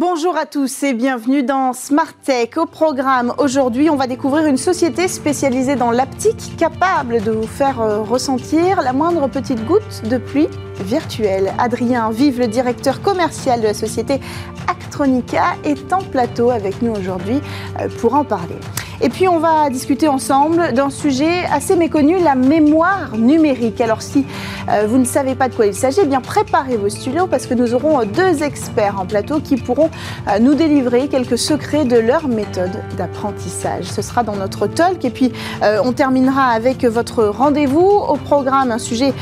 Bonjour à tous et bienvenue dans Smart Tech. Au programme aujourd'hui, on va découvrir une société spécialisée dans l'aptique capable de vous faire euh, ressentir la moindre petite goutte de pluie virtuelle. Adrien Vive, le directeur commercial de la société Actronica, est en plateau avec nous aujourd'hui euh, pour en parler. Et puis on va discuter ensemble d'un sujet assez méconnu, la mémoire numérique. Alors si euh, vous ne savez pas de quoi il s'agit, eh bien préparez vos studios parce que nous aurons deux experts en plateau qui pourront euh, nous délivrer quelques secrets de leur méthode d'apprentissage. Ce sera dans notre talk et puis euh, on terminera avec votre rendez-vous au programme, un sujet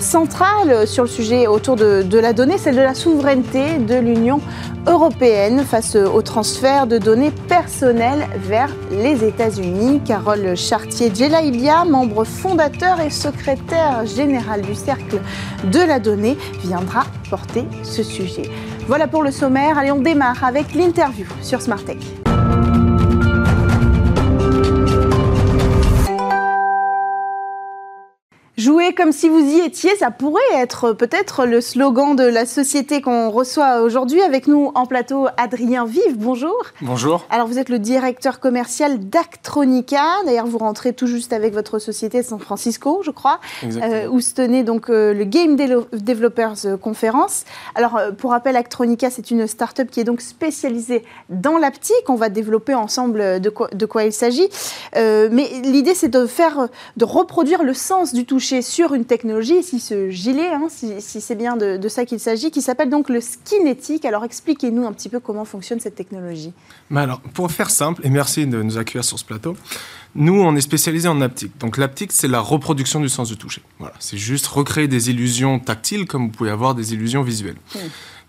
central sur le sujet autour de, de la donnée, celle de la souveraineté de l'Union européenne face au transfert de données personnelles vers les États-Unis. Carole Chartier-Djelaïbia, membre fondateur et secrétaire général du Cercle de la Donnée, viendra porter ce sujet. Voilà pour le sommaire. Allez, on démarre avec l'interview sur Smart Tech. Jouer comme si vous y étiez, ça pourrait être peut-être le slogan de la société qu'on reçoit aujourd'hui. Avec nous en plateau, Adrien Vive, bonjour. Bonjour. Alors vous êtes le directeur commercial d'Actronica. D'ailleurs, vous rentrez tout juste avec votre société San Francisco, je crois, euh, où se tenait donc euh, le Game Developers euh, Conference. Alors pour rappel, Actronica, c'est une start-up qui est donc spécialisée dans l'aptique. On va développer ensemble de quoi, de quoi il s'agit. mais l'idée, c'est de faire, de reproduire le sens du toucher sur une technologie, si ce gilet, hein, si, c'est bien de, ça qu'il s'agit, qui s'appelle donc le Skinetic. Alors expliquez-nous un petit peu comment fonctionne cette technologie. Mais alors, pour faire simple, et merci de nous accueillir sur ce plateau, nous, on est spécialisé en aptique. Donc l'aptique, c'est la reproduction du sens du toucher. Voilà, c'est juste recréer des illusions tactiles comme vous pouvez avoir des illusions visuelles.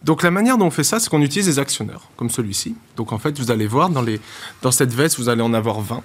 Donc la manière dont on fait ça, c'est qu'on utilise des actionneurs, comme celui-ci. Donc en fait, vous allez voir, dans, les, dans cette veste, vous allez en avoir 20.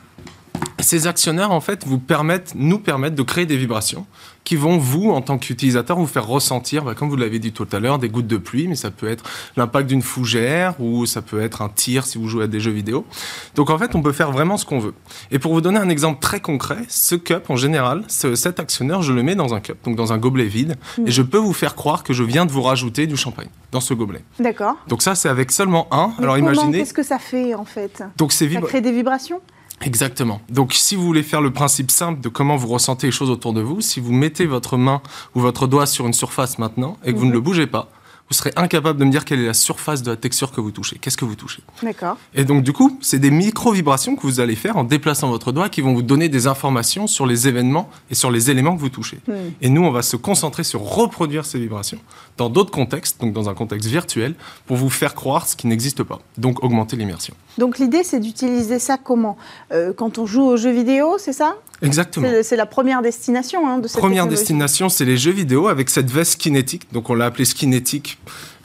Ces actionneurs, en fait, vous permettent, nous permettent de créer des vibrations qui vont, vous, en tant qu'utilisateur, vous faire ressentir, bah, comme vous l'avez dit tout à l'heure, des gouttes de pluie, mais ça peut être l'impact d'une fougère ou ça peut être un tir si vous jouez à des jeux vidéo. Donc, en fait, on peut faire vraiment ce qu'on veut. Et pour vous donner un exemple très concret, ce cup, en général, cet actionneur, je le mets dans un cup, donc dans un gobelet vide, et je peux vous faire croire que je viens de vous rajouter du champagne dans ce gobelet. D'accord. Donc ça, c'est avec seulement un. Alors imaginez. Qu'est-ce que ça fait en fait? Donc c'est Ça crée des vibrations? Exactement. Donc, si vous voulez faire le principe simple de comment vous ressentez les choses autour de vous, si vous mettez votre main ou votre doigt sur une surface maintenant et que vous ne mhm. le bougez pas, vous serez incapable de me dire quelle est la surface de la texture que vous touchez. Qu'est-ce que vous touchez D'accord. Et donc, du coup, c'est des micro-vibrations que vous allez faire en déplaçant votre doigt qui vont vous donner des informations sur les événements et sur les éléments que vous touchez. Hmm. Et nous, on va se concentrer sur reproduire ces vibrations dans d'autres contextes, donc dans un contexte virtuel, pour vous faire croire ce qui n'existe pas. Donc, augmenter l'immersion. Donc, l'idée, c'est d'utiliser ça comment? Euh, Quand on joue aux jeux vidéo, c'est ça? Exactement. C'est la première destination hein, de cette Première destination, c'est les jeux vidéo avec cette veste kinétique. Donc on l'a appelée skinétique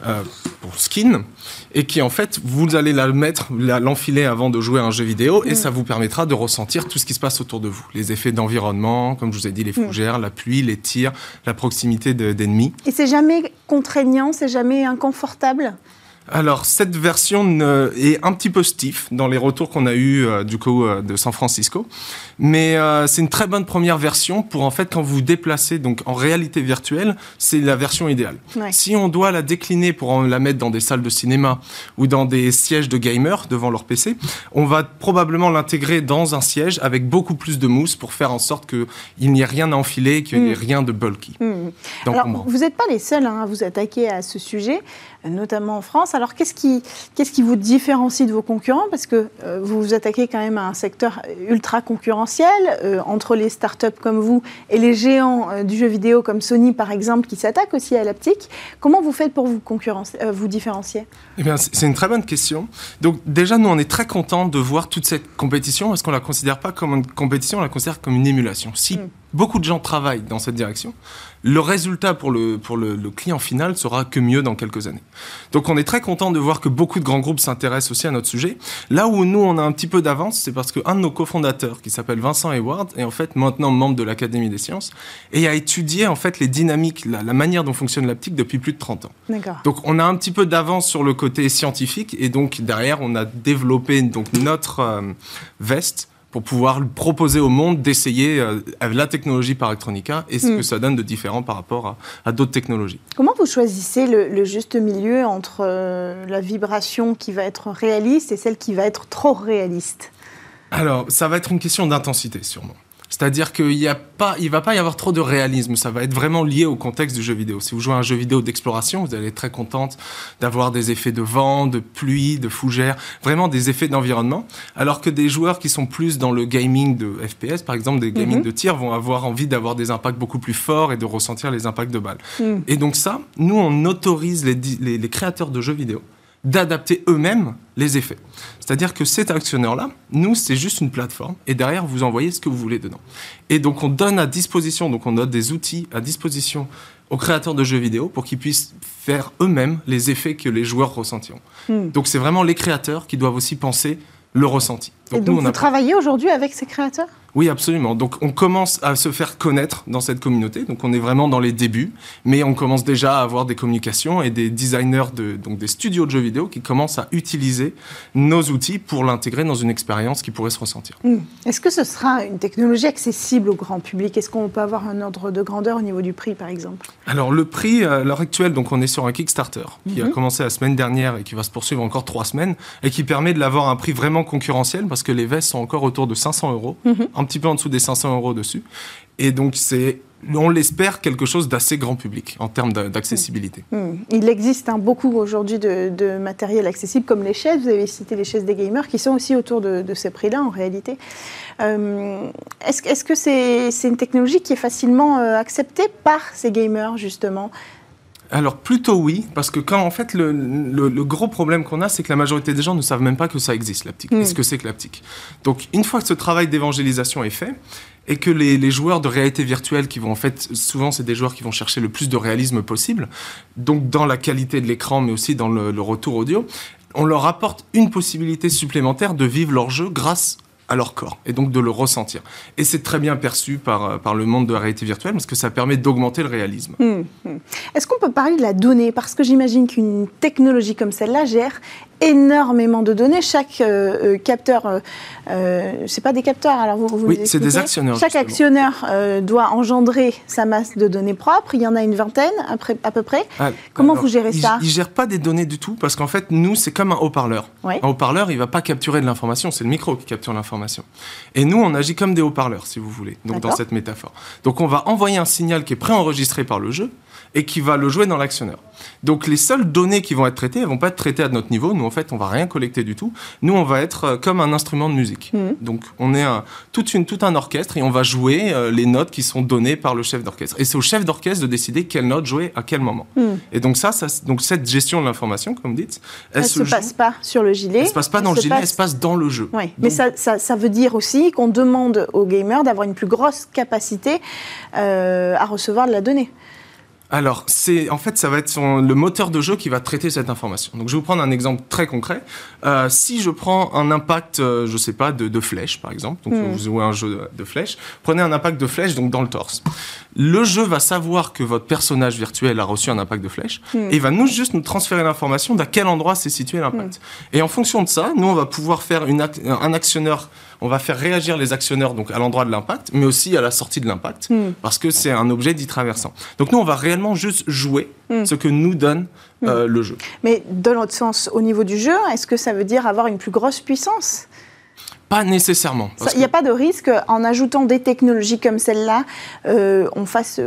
euh, pour skin, et qui en fait, vous allez la mettre, l'enfiler avant de jouer à un jeu vidéo, et mm. ça vous permettra de ressentir tout ce qui se passe autour de vous. Les effets d'environnement, comme je vous ai dit, les mm. fougères, la pluie, les tirs, la proximité d'ennemis. et c'est jamais contraignant, c'est jamais inconfortable? Alors, cette version est un petit peu stiff dans les retours qu'on a eu euh, du coup euh, de San Francisco, mais euh, c'est une très bonne première version pour en fait quand vous vous déplacez donc en réalité virtuelle, c'est la version idéale. Si on doit la décliner pour la mettre dans des salles de cinéma ou dans des sièges de gamers devant leur PC, on va probablement l'intégrer dans un siège avec beaucoup plus de mousse pour faire en sorte qu'il n'y ait rien à enfiler, qu'il n'y ait mm. rien de bulky. Mm. Alors, vous n'êtes pas les seuls hein, à vous attaquer à ce sujet notamment en France. Alors qu'est-ce qui, qu'est-ce qui vous différencie de vos concurrents? Parce que euh, vous vous attaquez quand même à un secteur ultra concurrentiel euh, entre les startups comme vous et les géants euh, du jeu vidéo comme Sony par exemple qui s'attaquent aussi à l'aptique. Comment vous faites pour vous, vous différencier? Eh bien, c'est une très bonne question. Donc déjà, nous, on est très contents de voir toute cette compétition parce qu'on la considère pas comme une compétition, on la considère comme une émulation. Si mm. beaucoup de gens travaillent dans cette direction, le résultat pour, le, pour le, client final sera que mieux dans quelques années. Donc on est très content de voir que beaucoup de grands groupes s'intéressent aussi à notre sujet. Là où nous, on a un petit peu d'avance, c'est parce qu'un de nos cofondateurs, qui s'appelle Vincent Hayward, est en fait maintenant membre de l'Académie des sciences et a étudié en fait les dynamiques, la, manière dont fonctionne l'aptique depuis plus de 30 ans. Donc on a un petit peu d'avance sur le côté scientifique et donc derrière, on a développé donc notre euh, veste pour pouvoir proposer au monde d'essayer euh, la technologie par Electronica et ce que ça donne de différent par rapport à, à d'autres technologies. Comment vous choisissez le, le juste milieu entre euh, la vibration qui va être réaliste et celle qui va être trop réaliste? Alors, ça va être une question d'intensité, sûrement. C'est-à-dire qu'il y a pas, il va pas y avoir trop de réalisme. Ça va être vraiment lié au contexte du jeu vidéo. Si vous jouez à un jeu vidéo d'exploration, vous allez être très contente d'avoir des effets de vent, de pluie, de fougère, vraiment des effets d'environnement. Alors que des joueurs qui sont plus dans le gaming de FPS, par exemple, des gaming Mhm. de tir, vont avoir envie d'avoir des impacts beaucoup plus forts et de ressentir les impacts de balles. Mm. Et donc ça, nous, on autorise les, di- les- les créateurs de jeux vidéo d'adapter eux-mêmes les effets. C'est-à-dire que cet actionneur-là, nous, c'est juste une plateforme, et derrière, vous envoyez ce que vous voulez dedans. Et donc, on donne à disposition, donc on donne des outils à disposition aux créateurs de jeux vidéo pour qu'ils puissent faire eux-mêmes les effets que les joueurs ressentiront. Mm. Donc, c'est vraiment les créateurs qui doivent aussi penser le ressenti. Et donc, nous, on vous a- travaillez aujourd'hui avec ces créateurs? Oui, absolument. Donc on commence à se faire connaître dans cette communauté. Donc on est vraiment dans les débuts, mais on commence déjà à avoir des communications et des designers, de, donc des studios de jeux vidéo qui commencent à utiliser nos outils pour l'intégrer dans une expérience qui pourrait se ressentir. Mm. Est-ce que ce sera une technologie accessible au grand public? Est-ce qu'on peut avoir un ordre de grandeur au niveau du prix, par exemple? Alors le prix à l'heure actuelle, donc on est sur un Kickstarter qui a Mhm. commencé la semaine dernière et qui va se poursuivre encore trois semaines et qui permet de l'avoir à un prix vraiment concurrentiel parce que les vestes sont encore autour de 500 euros, Mhm. Un petit peu en dessous des 500 euros dessus. Et donc c'est, on l'espère, quelque chose d'assez grand public en termes d'a- d'accessibilité. Hmm. Il existe hein, beaucoup aujourd'hui de, matériel accessible, comme les chaises. Vous avez cité les chaises des gamers, qui sont aussi autour de, ces prix-là, en réalité. Euh, Est-ce que c'est c'est une technologie qui est facilement euh, acceptée par ces gamers, justement? Alors plutôt oui, parce que quand en fait le, le- le gros problème qu'on a, c'est que la majorité des gens ne savent même pas que ça existe l'aptique, Mm. et ce que c'est que l'aptique. Donc une fois que ce travail d'évangélisation est fait, et que les, les joueurs de réalité virtuelle qui vont en fait, souvent c'est des joueurs qui vont chercher le plus de réalisme possible, donc dans la qualité de l'écran, mais aussi dans le, le retour audio, on leur apporte une possibilité supplémentaire de vivre leur jeu grâce à leur corps et donc de le ressentir. Et c'est très bien perçu par, euh, par le monde de la réalité virtuelle parce que ça permet d'augmenter le réalisme. Hmm, hmm. Est-ce qu'on peut parler de la donnée? Parce que j'imagine qu'une technologie comme celle-là gère énormément de données. Chaque euh, euh, capteur, euh, euh, c'est pas des capteurs, alors vous, vous Oui, c'est des actionneurs, Chaque justement. actionneur euh, doit engendrer sa masse de données propres. Il y en a une vingtaine à, peu près. Ah, Comment alors, vous gérez ça Il gère pas des données du tout parce qu'en fait, nous, c'est comme un haut-parleur. Oui. Un haut-parleur, il va pas capturer de l'information, c'est le micro qui capture l'information. Et nous, on agit comme des haut-parleurs, si vous voulez, donc dans cette métaphore. Donc on va envoyer un signal qui est préenregistré par le jeu et qui va le jouer dans l'actionneur. Donc les seules données qui vont être traitées, elles vont pas être traitées à notre niveau. Nous, en fait, on va rien collecter du tout. Nous, on va être euh, comme un instrument de musique. Mhm. Donc on est un, toute une, tout un orchestre et on va jouer euh, les notes qui sont données par le chef d'orchestre. Et c'est au chef d'orchestre de décider quelle note jouer à quel moment. Hmm. Et donc ça, ça donc cette gestion de l'information, comme vous dites, Elle elle, se, passe pas sur le gilet. elle se passe pas dans le gilet, passe- elle se passe dans le jeu. Oui, mais ça- ça veut dire aussi qu'on demande aux gamers d'avoir une plus grosse capacité euh, à recevoir de la donnée. Alors, c'est en fait, ça va être son- le moteur de jeu qui va traiter cette information. Donc, je vais vous prendre un exemple très concret. Euh, si je prends un impact, euh, je sais pas, de, de flèche, par exemple, donc Hmm. vous jouez un jeu de, de flèche, prenez un impact de flèche donc dans le torse. Le jeu va savoir que votre personnage virtuel a reçu un impact de flèche Hmm. et va nous juste nous transférer l'information d'à quel endroit s'est situé l'impact. Et en fonction de ça, nous on va pouvoir faire une un actionneur, on va faire réagir les actionneurs donc à l'endroit de l'impact, mais aussi à la sortie de l'impact Hmm. parce que c'est un objet dit traversant. Donc nous, on va réellement juste jouer Mm. ce que nous donne euh, le jeu. Mais dans l'autre sens, au niveau du jeu, est-ce que ça veut dire avoir une plus grosse puissance? Pas nécessairement. Il n'y a pas de risque en ajoutant des technologies comme celle-là, euh, on, fasse,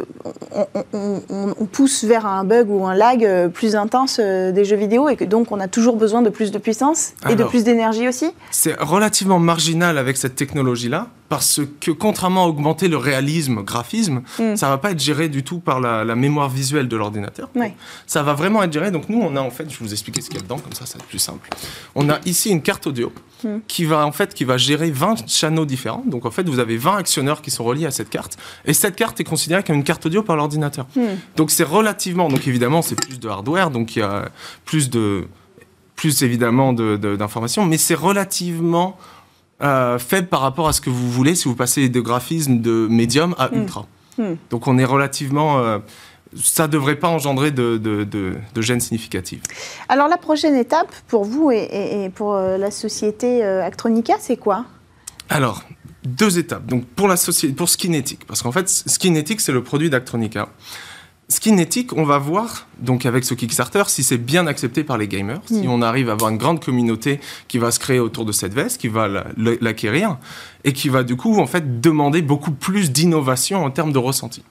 on, on- on- on pousse vers un bug ou un lag euh, plus intense euh, des jeux vidéo et que donc on a toujours besoin de plus de puissance et de plus d'énergie aussi? C'est relativement marginal avec cette technologie-là, parce que contrairement à augmenter le réalisme, graphisme, Mm. ça va pas être géré du tout par la, la mémoire visuelle de l'ordinateur. Ouais. Ça va vraiment être géré. Donc nous, on a en fait, je vais vous expliquer ce qu'il y a dedans, comme ça, ça va être plus simple. On a ici une carte audio Mm. qui va en fait qui va gérer 20 channels différents. Donc en fait, vous avez 20 actionneurs qui sont reliés à cette carte, et cette carte est considérée comme une carte audio par l'ordinateur. Hmm. Donc c'est relativement, donc évidemment c'est plus de hardware, donc il y a plus de, plus évidemment de- de- d'informations, mais c'est relativement euh, faible par rapport à ce que vous voulez si vous passez de graphisme de médium à Mm. ultra. Mm. Donc on est relativement, euh, ça devrait pas engendrer de, de, de, de gêne significative. Alors la prochaine étape pour vous et, et- et pour euh, la société Actronica, c'est quoi? Alors, deux étapes. Donc pour la société, pour Skinetic, parce qu'en fait, Skinetic, c'est le produit d'Actronica. Skinetic, on va voir, donc avec ce Kickstarter, si c'est bien accepté par les gamers, si mm. on arrive à avoir une grande communauté qui va se créer autour de cette veste, qui va l'acquérir, et qui va du coup, en fait, demander beaucoup plus d'innovation en termes de ressenti.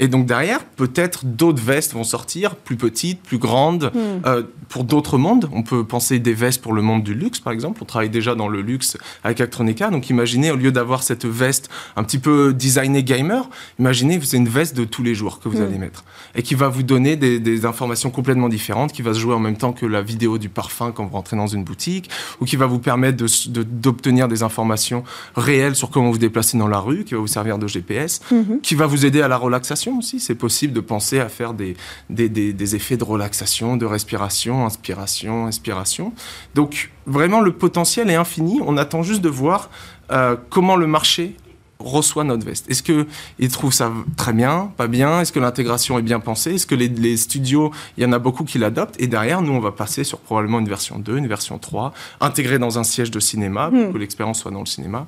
Et donc derrière, peut-être d'autres vestes vont sortir, plus petites, plus grandes, hmm. euh, pour d'autres mondes. On peut penser des vestes pour le monde du luxe, par exemple. On travaille déjà dans le luxe avec Actronica. Donc imaginez, au lieu d'avoir cette veste un petit peu designée gamer, imaginez, c'est une veste de tous les jours que vous hmm. allez mettre. Et qui va vous donner des, informations complètement différentes, qui va se jouer en même temps que la vidéo du parfum quand vous rentrez dans une boutique, ou qui va vous permettre d'obtenir des informations réelles sur comment vous déplacez dans la rue, qui va vous servir de GPS, hmm. qui va vous aider à la relaxation aussi. C'est possible de penser à faire des, des, effets de relaxation, de respiration, inspiration, inspiration. Donc vraiment, le potentiel est infini. On attend juste de voir euh, comment le marché reçoit notre veste. Est-ce qu'il trouve ça très bien, pas bien? Est-ce que l'intégration est bien pensée? Est-ce que les, studios, il y en a beaucoup qui l'adoptent? Et derrière, nous, on va passer sur probablement une version 2, une version 3, intégrée dans un siège de cinéma, pour hmm. que l'expérience soit dans le cinéma.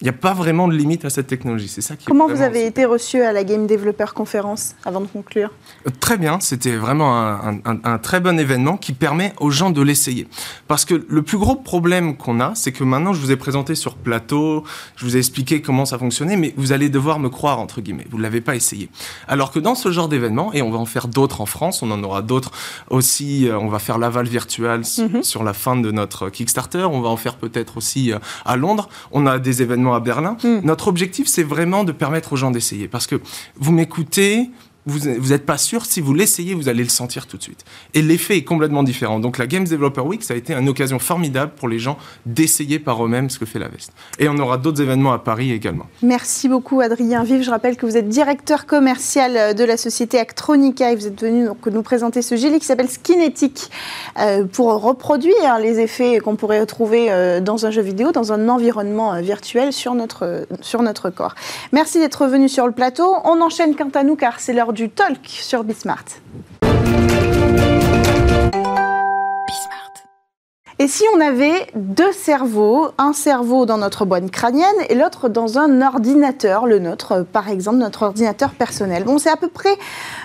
Il n'y a pas vraiment de limite à cette technologie. C'est ça qui Comment vous avez été reçu à la Game Developer Conference avant de conclure euh, Très bien. C'était vraiment un, très bon événement qui permet aux gens de l'essayer. Parce que le plus gros problème qu'on a, c'est que maintenant, je vous ai présenté sur plateau, je vous ai expliqué comment ça fonctionnait, mais vous allez devoir me croire, entre guillemets. Vous ne l'avez pas essayé. Alors que dans ce genre d'événement, et on va en faire d'autres en France, on en aura d'autres aussi, euh, on va faire l'aval virtuel mhm. sur la fin de notre Kickstarter, on va en faire peut-être aussi euh, à Londres. On a des événements à Berlin. Hmm. Notre objectif, c'est vraiment de permettre aux gens d'essayer. Parce que vous m'écoutez, vous n'êtes pas sûr, si vous l'essayez, vous allez le sentir tout de suite. Et l'effet est complètement différent. Donc la Games Developer Week, ça a été une occasion formidable pour les gens d'essayer par eux-mêmes ce que fait la veste. Et on aura d'autres événements à Paris également. Merci beaucoup Adrien Vive. Je rappelle que vous êtes directeur commercial de la société Actronica et vous êtes venu nous présenter ce gilet qui s'appelle Skinetic euh, pour reproduire les effets qu'on pourrait retrouver euh, dans un jeu vidéo, dans un environnement euh, virtuel sur notre, sur notre corps. Merci d'être venu sur le plateau. On enchaîne quant à nous car c'est l'heure du talk sur Bismart. Et si on avait deux cerveaux, un cerveau dans notre boîte crânienne et l'autre dans un ordinateur, le nôtre, par exemple, notre ordinateur personnel. Bon, c'est à peu près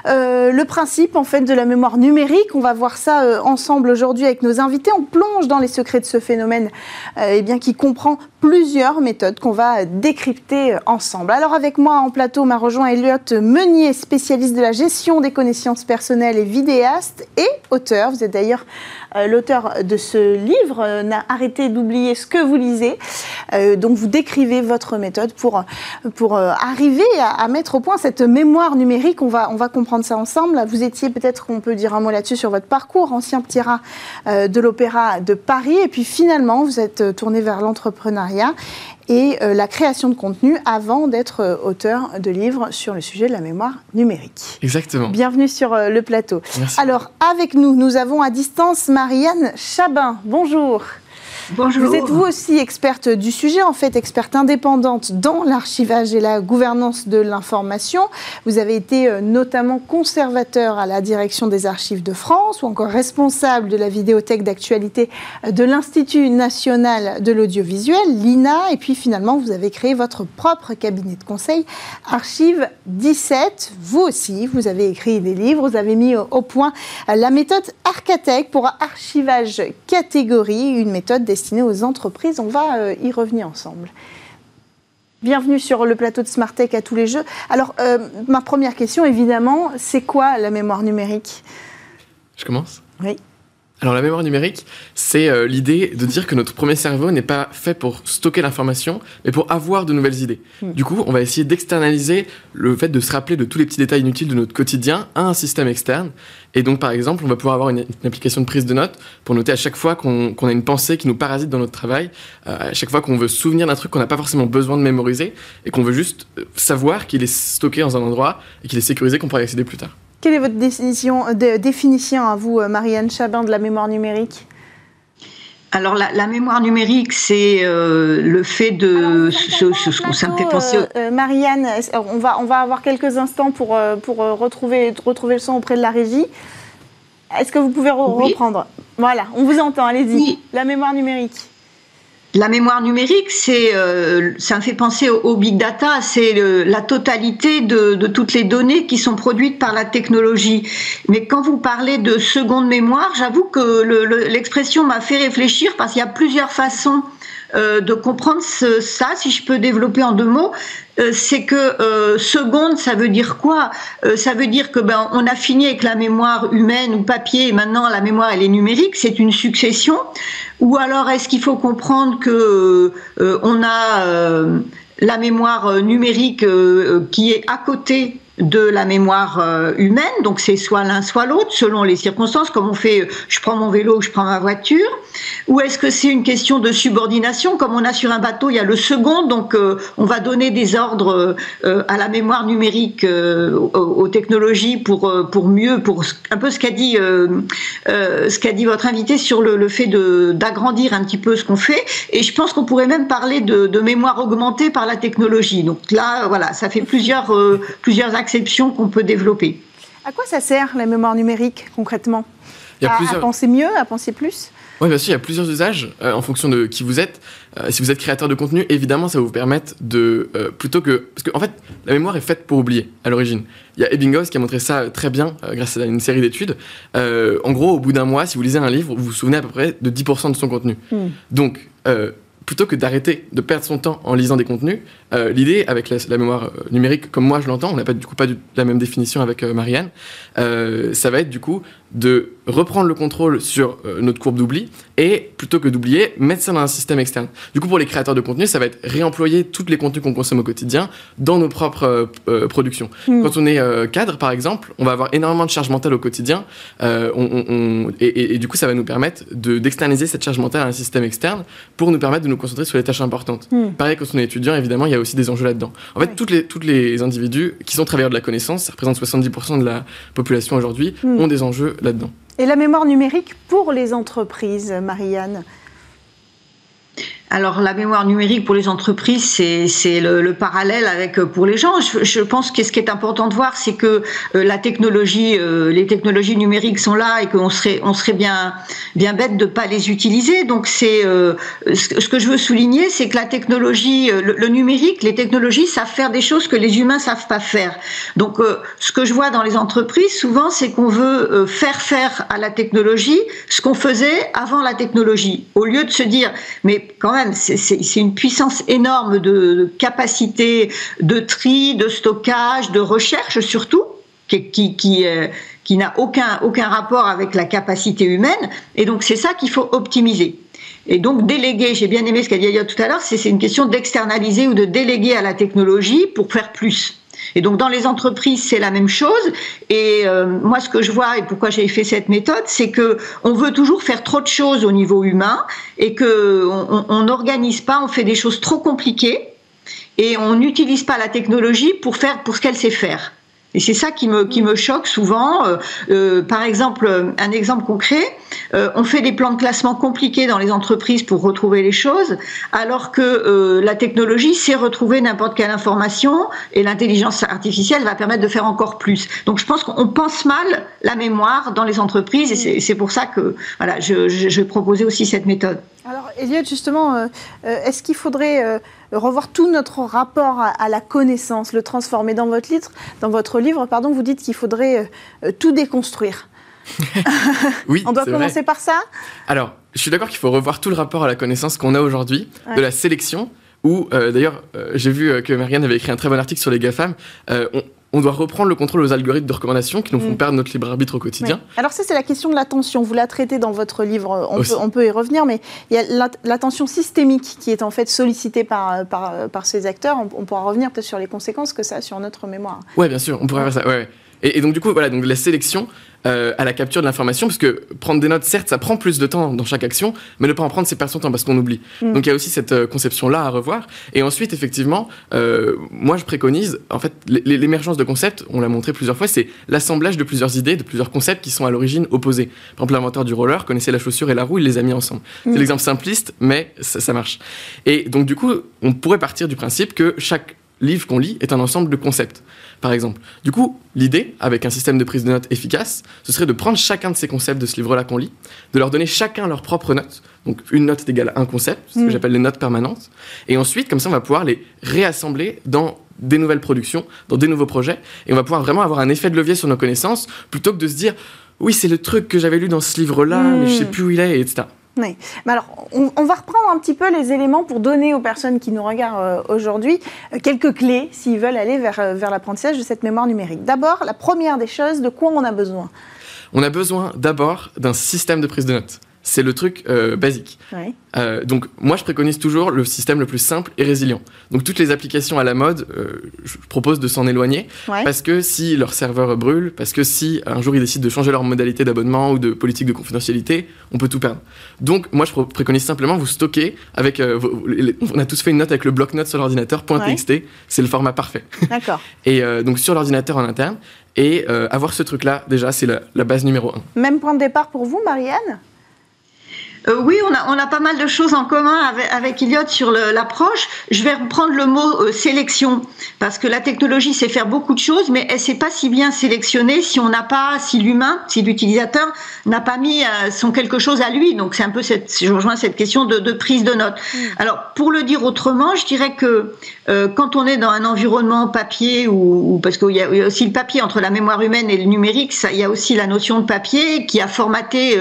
euh, le principe en fait de la mémoire numérique. On va voir ça euh, ensemble aujourd'hui avec nos invités. On plonge dans les secrets de ce phénomène, euh, eh bien qui comprend plusieurs méthodes qu'on va décrypter ensemble. Alors avec moi en plateau m'a rejoint Elliot Meunier, spécialiste de la gestion des connaissances personnelles et vidéaste et auteur. Vous êtes d'ailleurs l'auteur de ce livre, n'a arrêté d'oublier ce que vous lisez. donc vous décrivez votre méthode pour, pour arriver à, mettre au point cette mémoire numérique. On va, on va comprendre ça ensemble. Vous étiez peut-être, on peut dire un mot là-dessus sur votre parcours, ancien petit rat euh, de l'Opéra de Paris, et puis finalement vous êtes euh, tourné vers l'entrepreneuriat et euh, la création de contenu avant d'être auteur de livres sur le sujet de la mémoire numérique. Exactement. Bienvenue sur le plateau. Alors, avec nous, nous avons à distance Marianne Chabin. Bonjour. Bonjour. Vous êtes vous aussi experte du sujet, en fait experte indépendante dans l'archivage et la gouvernance de l'information. Vous avez été euh, notamment conservateur à la direction des archives de France ou encore responsable de la vidéothèque d'actualité de l'Institut national de l'audiovisuel, l'INA, et puis finalement vous avez créé votre propre cabinet de conseil, Archive 17. Vous aussi, vous avez écrit des livres, vous avez mis au point la méthode Arcatech pour archivage catégorie, une méthode destinée aux entreprises. On va euh, y revenir ensemble. Bienvenue sur le plateau de Smartech à tous les jeux. Alors, euh, ma première question, évidemment, c'est quoi la mémoire numérique? Je commence? Oui. Alors la mémoire numérique, c'est euh, l'idée de dire que notre premier cerveau n'est pas fait pour stocker l'information, mais pour avoir de nouvelles idées. Hmm. Du coup, on va essayer d'externaliser le fait de se rappeler de tous les petits détails inutiles de notre quotidien à un système externe. Et donc, par exemple, on va pouvoir avoir une, application de prise de notes pour noter à chaque fois qu'on a une pensée qui nous parasite dans notre travail, euh, à chaque fois qu'on veut se souvenir d'un truc qu'on n'a pas forcément besoin de mémoriser, et qu'on veut juste euh, savoir qu'il est stocké dans un endroit et qu'il est sécurisé, qu'on pourra y accéder plus tard. Quelle est votre définition, de, définition à vous, euh, Marianne Chabin, de la mémoire numérique? Alors la, mémoire numérique, c'est euh, le fait de ce, ce, ça me fait penser. Euh, Marianne, on va on va avoir quelques instants pour pour retrouver retrouver le son auprès de la régie. Est-ce que vous pouvez reprendre? Voilà, on vous entend. Allez-y. La mémoire numérique. La mémoire numérique, c'est, euh, ça me fait penser au, big data, c'est la totalité de, de, toutes les données qui sont produites par la technologie. Mais quand vous parlez de seconde mémoire, j'avoue que l'expression m'a fait réfléchir parce qu'il y a plusieurs façons euh, de comprendre ça, si je peux développer en deux mots. Euh, c'est que euh, seconde, ça veut dire quoi? Ça veut dire que ben on a fini avec la mémoire humaine ou papier, et maintenant la mémoire elle est numérique, c'est une succession. Ou alors est-ce qu'il faut comprendre que on a la mémoire numérique qui est à côté de la mémoire euh, humaine, donc c'est soit l'un soit l'autre, selon les circonstances, comme on fait, je prends mon vélo je prends ma voiture, ou est-ce que c'est une question de subordination, comme on a sur un bateau, il y a le second, donc euh, on va donner des ordres euh, à la mémoire numérique, aux, technologies pour pour mieux, pour un peu ce qu'a dit dit votre invité sur le, fait d'agrandir un petit peu ce qu'on fait, et je pense qu'on pourrait même parler de, de, mémoire augmentée par la technologie. Donc là, voilà, ça fait plusieurs plusieurs qu'on peut développer. À quoi ça sert la mémoire numérique concrètement il y a à, penser mieux, à penser plus oui, bien sûr, il y a plusieurs usages euh, en fonction de qui vous êtes. Euh, si vous êtes créateur de contenu, évidemment, ça va vous permettre de. Euh, plutôt que. Parce qu'en en fait, la mémoire est faite pour oublier à l'origine. Il y a Ebbinghaus qui a montré ça très bien grâce à une série d'études. en gros, au bout d'un mois, si vous lisez un livre, vous vous souvenez à peu près de 10% de son contenu. Hmm. Donc, plutôt que d'arrêter de perdre son temps en lisant des contenus, euh, l'idée avec la, mémoire euh, numérique, comme moi je l'entends, on n'a pas du coup pas la même définition avec euh, Marianne, ça va être du coup de reprendre le contrôle sur notre courbe d'oubli et plutôt que d'oublier, mettre ça dans un système externe. Du coup, pour les créateurs de contenu, ça va être réemployer tous les contenus qu'on consomme au quotidien dans nos propres productions. Hmm. Quand on est cadre, par exemple, on va avoir énormément de charge mentale au quotidien on, et, du coup, ça va nous permettre d'externaliser cette charge mentale à un système externe pour nous permettre de nous concentrer sur les tâches importantes. Hmm. Pareil, quand on est étudiant, évidemment, il y a aussi des enjeux là-dedans. En fait, toutes, les, toutes les individus qui sont travailleurs de la connaissance, ça représente 70% de la population aujourd'hui, hmm. ont des enjeux Et la mémoire numérique pour les entreprises, Marianne? Alors la mémoire numérique pour les entreprises, c'est le, le, parallèle avec euh, pour les gens. Je, pense que ce qui est important de voir, c'est que euh, la technologie, euh, les technologies numériques sont là et qu'on serait, on serait bien, bien bête de pas les utiliser. Donc c'est ce que je veux souligner, c'est que la technologie, le, numérique, les technologies savent faire des choses que les humains savent pas faire. Donc ce que je vois dans les entreprises souvent, c'est qu'on veut faire faire à la technologie ce qu'on faisait avant la technologie, au lieu de se dire mais quand même c'est une puissance énorme de, capacité de tri, de stockage, de recherche surtout, qui, qui, euh, qui, n'a aucun, aucun rapport avec la capacité humaine. Et donc c'est ça qu'il faut optimiser. Et donc déléguer, j'ai bien aimé ce qu'a dit Alia tout à l'heure, c'est une question d'externaliser ou de déléguer à la technologie pour faire plus. Et donc dans les entreprises, c'est la même chose. Et euh, moi, ce que je vois et pourquoi j'ai fait cette méthode, c'est que on veut toujours faire trop de choses au niveau humain et que on n'organise pas, on fait des choses trop compliquées et on n'utilise pas la technologie pour faire pour ce qu'elle sait faire. Et c'est ça qui me, qui me choque souvent. Euh, euh, par exemple, un exemple concret, euh, on fait des plans de classement compliqués dans les entreprises pour retrouver les choses, alors que la technologie sait retrouver n'importe quelle information et l'intelligence artificielle va permettre de faire encore plus. Donc je pense qu'on pense mal la mémoire dans les entreprises et c'est pour ça que voilà, je, je, je proposer aussi cette méthode. Alors, Elliot, justement, est-ce qu'il faudrait revoir tout notre rapport à, la connaissance, le transformer dans votre livre Dans votre livre, pardon, vous dites qu'il faudrait tout déconstruire. oui, on doit commencer par ça? Alors, je suis d'accord qu'il faut revoir tout le rapport à la connaissance qu'on a aujourd'hui, de la sélection. Ou d'ailleurs, j'ai vu que Marianne avait écrit un très bon article sur les GAFAM. On, on doit reprendre le contrôle aux algorithmes de recommandation qui nous font mm. perdre notre libre arbitre au quotidien. Alors ça, c'est la question de l'attention. Vous la traitez dans votre livre, on peut, y revenir, mais il y a l'attention systémique qui est en fait sollicitée par, par, ces acteurs. On, pourra revenir peut-être sur les conséquences que ça a sur notre mémoire. Oui, bien sûr, on pourrait faire ça. Ouais, et, donc du coup, voilà, donc la sélection euh, à la capture de l'information, parce que prendre des notes, certes, ça prend plus de temps dans chaque action, mais ne pas en prendre, c'est perdre son temps parce qu'on oublie. Mm. Donc il y a aussi cette euh, conception-là à revoir. Et ensuite, effectivement, euh, moi je préconise, en fait, l'émergence de concepts, on l'a montré plusieurs fois, c'est l'assemblage de plusieurs idées, de plusieurs concepts qui sont à l'origine opposés. Par exemple, l'inventeur du roller connaissait la chaussure et la roue, il les a mis ensemble. C'est mm. l'exemple simpliste, mais ça, ça marche. Et donc du coup, on pourrait partir du principe que chaque livre qu'on lit est un ensemble de concepts, par exemple. Du coup, l'idée, avec un système de prise de notes efficace, ce serait de prendre chacun de ces concepts de ce livre-là qu'on lit, de leur donner chacun leur propre note. Donc une note est égale à un concept, ce que Mm. j'appelle les notes permanentes. Et ensuite, comme ça, on va pouvoir les réassembler dans des nouvelles productions, dans des nouveaux projets, et on va pouvoir vraiment avoir un effet de levier sur nos connaissances, plutôt que de se dire, oui, c'est le truc que j'avais lu dans ce livre-là, Mm. mais je sais plus où il est, etc. Oui. Alors, on, va reprendre un petit peu les éléments pour donner aux personnes qui nous regardent euh, aujourd'hui euh, quelques clés s'ils veulent aller euh, vers l'apprentissage de cette mémoire numérique. D'abord, la première des choses, de quoi on a besoin? On a besoin d'abord d'un système de prise de notes. C'est le truc euh, basique. Euh, donc moi je préconise toujours le système le plus simple et résilient. Donc toutes les applications à la mode, euh, je propose de s'en éloigner Ouais. parce que si leur serveur brûle, parce que si un jour ils décident de changer leur modalité d'abonnement ou de politique de confidentialité, on peut tout perdre. Donc moi je préconise simplement vous stocker avec, vos- les- on a tous fait une note avec le bloc-notes sur l'ordinateur .txt, c'est le format parfait. D'accord. Et donc sur l'ordinateur en interne et avoir ce truc là déjà c'est la, la base numéro un. Même point de départ pour vous, Marianne? Euh, oui, on a, on a pas mal de choses en commun avec, avec Elliot sur l'approche. Je vais reprendre le mot euh, sélection, parce que la technologie sait faire beaucoup de choses, mais elle sait pas si bien sélectionner si on n'a pas, si l'humain, si l'utilisateur n'a pas mis euh, son quelque chose à lui. Donc c'est un peu cette, je rejoins cette question de, de prise de notes. Alors pour le dire autrement, je dirais que quand on est dans un environnement papier ou, ou- parce qu'il y, a il y a aussi le papier entre la mémoire humaine et le numérique, ça, il y a aussi la notion de papier qui a formaté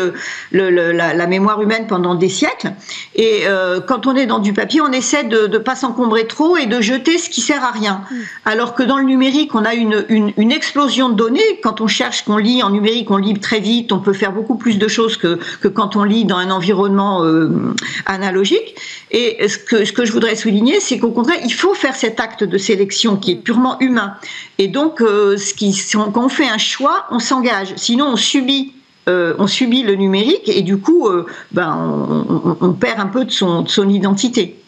le- le- la, la mémoire humaine pendant des siècles. Et euh, quand on est dans du papier, on essaie de ne pas s'encombrer trop et de jeter ce qui sert à rien. Alors que dans le numérique, on a une, une, une explosion de données. Quand on cherche, qu'on lit en numérique, on lit très vite, on peut faire beaucoup plus de choses que, que quand on lit dans un environnement euh, analogique. Et ce que, ce que je voudrais souligner, c'est qu'au contraire, il faut faire cet acte de sélection qui est purement humain. Et donc, euh, ce qui, si on- quand on fait un choix, on s'engage. Sinon, on subit. Euh, on subit le numérique et du coup, euh, ben, on, on- on perd un peu de son, de son identité.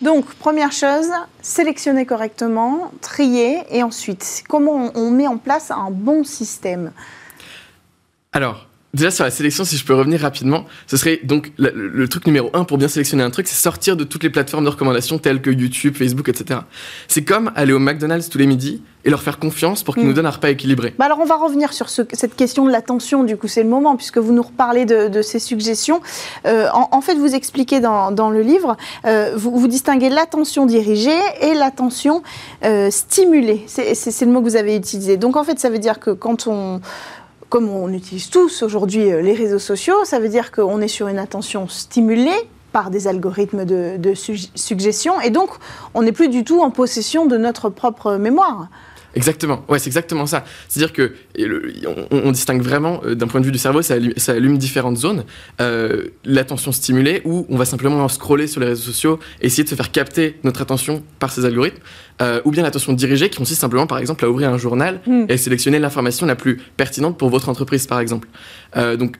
Donc, première chose, sélectionner correctement, trier, et ensuite, comment on, on met en place un bon système? Alors, déjà sur la sélection, si je peux revenir rapidement, ce serait donc le, truc numéro un pour bien sélectionner un truc, c'est sortir de toutes les plateformes de recommandation telles que YouTube, Facebook, etc. C'est comme aller au McDonald's tous les midis et leur faire confiance pour qu'ils Mm. nous donnent un repas équilibré. Bah alors on va revenir sur ce- cette question de l'attention, du coup c'est le moment, puisque vous nous reparlez de, de ces suggestions. Euh, en, en fait, vous expliquez dans, dans le livre, euh, vous, vous distinguez l'attention dirigée et l'attention euh, stimulée. C'est le mot que vous avez utilisé. Donc en fait, ça veut dire que quand on... Comme on utilise tous aujourd'hui euh, les réseaux sociaux, ça veut dire qu'on est sur une attention stimulée par des algorithmes de, de sug- suggestion, et donc on n'est plus du tout en possession de notre propre mémoire. Exactement, ouais, c'est exactement ça. C'est-à-dire que le- on, on distingue vraiment, euh, d'un point de vue du cerveau, ça allume, ça allume différentes zones. Euh, L'attention stimulée, où on va simplement scroller sur les réseaux sociaux, essayer de se faire capter notre attention par ces algorithmes, euh, ou bien l'attention dirigée, qui consiste simplement, par exemple, à ouvrir un journal Mm. et à sélectionner l'information la plus pertinente pour votre entreprise, par exemple. Euh, donc,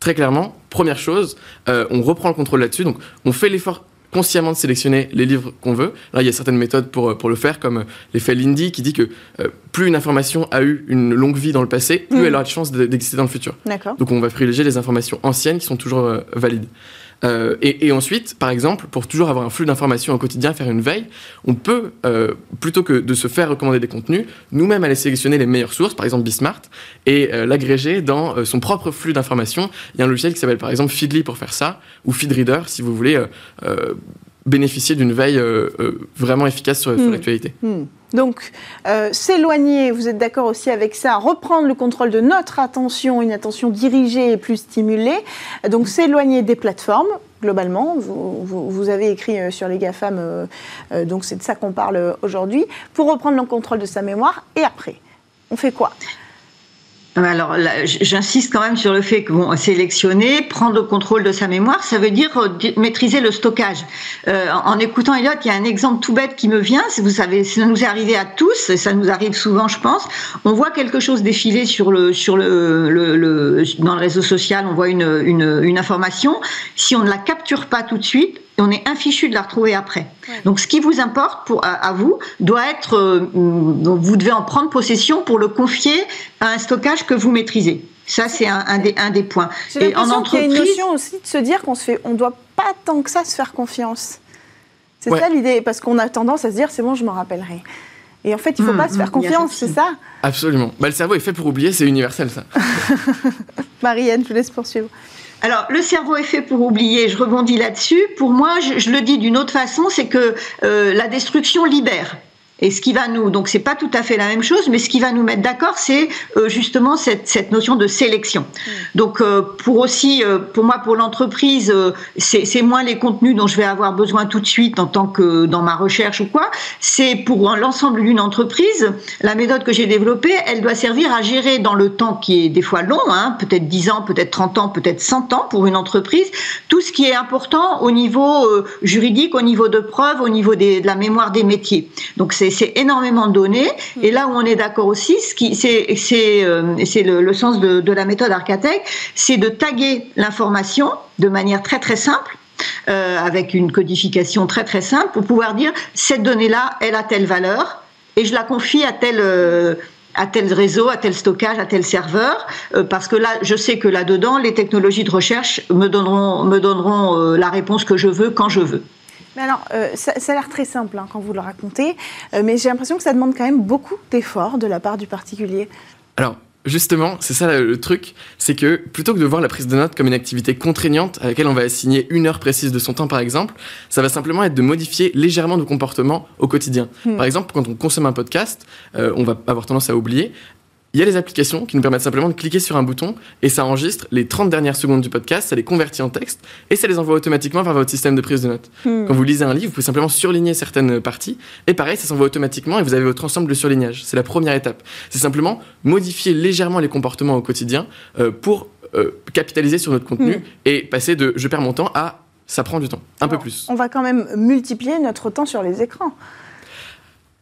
très clairement, première chose, euh, on reprend le contrôle là-dessus. Donc, on fait l'effort consciemment de sélectionner les livres qu'on veut. Là, il y a certaines méthodes pour, pour le faire, comme euh, l'effet Lindy qui dit que euh, plus une information a eu une longue vie dans le passé, plus Mm. elle aura de chances de- d'exister dans le futur. D'accord Donc on va privilégier les informations anciennes qui sont toujours euh, valides. Euh, et, et ensuite, par exemple, pour toujours avoir un flux d'informations au quotidien, faire une veille, on peut, euh, plutôt que de se faire recommander des contenus, nous-mêmes aller sélectionner les meilleures sources, par exemple Bismart, et euh, l'agréger dans son propre flux d'informations. Il y a un logiciel qui s'appelle par exemple Feedly pour faire ça, ou Feedreader si vous voulez bénéficier d'une veille vraiment efficace sur, sur Mm. l'actualité. Hmm. Donc, euh, s'éloigner, vous êtes d'accord aussi avec ça, reprendre le contrôle de notre attention, une attention dirigée et plus stimulée. Donc, s'éloigner des plateformes, globalement. Vous, vous- avez écrit euh, sur les GAFAM, euh, donc c'est de ça qu'on parle aujourd'hui, pour reprendre le contrôle de sa mémoire. Et après, on fait quoi? Alors, là, j- j'insiste quand même sur le fait que bon, sélectionner, prendre le contrôle de sa mémoire, ça veut dire euh, maîtriser le stockage. Euh, en, en écoutant Elliot, il y a un exemple tout bête qui me vient. Vous savez, ça nous est arrivé à tous, et ça nous arrive souvent, je pense. On voit quelque chose défiler sur le, sur le, le- le- dans le réseau social, on voit une, une, une information. Si on ne la capture pas tout de suite, on est infichu de la retrouver après. Ouais. Donc, ce qui vous importe pour, à, à vous doit être, euh, vous devez en prendre possession pour le confier à un stockage que vous maîtrisez. Ça, c'est un, un des, un des points. Et en y a une notion aussi de se dire qu'on se fait, on doit pas tant que ça se faire confiance. C'est ça l'idée, parce qu'on a tendance à se dire c'est bon, je m'en rappellerai. Et en fait, il ne faut Mmh, pas se faire mmh, confiance, c'est ça? Absolument. Bah, le cerveau est fait pour oublier, c'est universel ça. Marianne, je vous laisse poursuivre. Alors, le cerveau est fait pour oublier, je rebondis là-dessus. Pour moi, je, le dis d'une autre façon, c'est que euh, la destruction libère. Et ce qui va nous, donc c'est pas tout à fait la même chose, mais ce qui va nous mettre d'accord, c'est euh, justement cette, cette, notion de sélection. Mmh. Donc euh, pour aussi, euh, pour moi, pour l'entreprise, c'est moins les contenus dont je vais avoir besoin tout de suite en tant que dans ma recherche ou quoi. C'est pour l'ensemble d'une entreprise, la méthode que j'ai développée, elle doit servir à gérer dans le temps qui est des fois long, hein, peut-être 10 ans, peut-être 30 ans, peut-être 100 ans pour une entreprise, tout ce qui est important au niveau juridique, au niveau de preuves, au niveau des, de la mémoire des métiers. Donc c'est c'est énormément de données. Et là où on est d'accord aussi, c'est c'est euh, le, le, sens de, de la méthode Arcatec, c'est de taguer l'information de manière très très simple. Euh, avec une codification très très simple pour pouvoir dire cette donnée-là, elle a telle valeur et je la confie à tel euh, à tel réseau, à tel stockage, à tel serveur, euh, parce que là, je sais que là-dedans, les technologies de recherche me donneront, me donneront euh, la réponse que je veux quand je veux. Mais alors, euh, ça, ça, a l'air très simple hein, quand vous le racontez, euh, mais j'ai l'impression que ça demande quand même beaucoup d'efforts de la part du particulier. Alors, Justement, c'est ça le truc, c'est que plutôt que de voir la prise de notes comme une activité contraignante à laquelle on va assigner une heure précise de son temps par exemple, ça va simplement être de modifier légèrement nos comportements au quotidien. Mmh. Par exemple, quand on consomme un podcast, euh, on va avoir tendance à oublier. Il y a les applications qui nous permettent simplement de cliquer sur un bouton et ça enregistre les 30 dernières secondes du podcast, ça les convertit en texte et ça les envoie automatiquement vers votre système de prise de notes. Mmh. Quand vous lisez un livre, vous pouvez simplement surligner certaines parties et pareil, ça s'envoie automatiquement et vous avez votre ensemble de surlignage. C'est la première étape. C'est simplement modifier légèrement les comportements au quotidien euh, pour euh, capitaliser sur notre contenu mmh. et passer de je perds mon temps à ça prend du temps, un Alors, peu plus. On va quand même multiplier notre temps sur les écrans.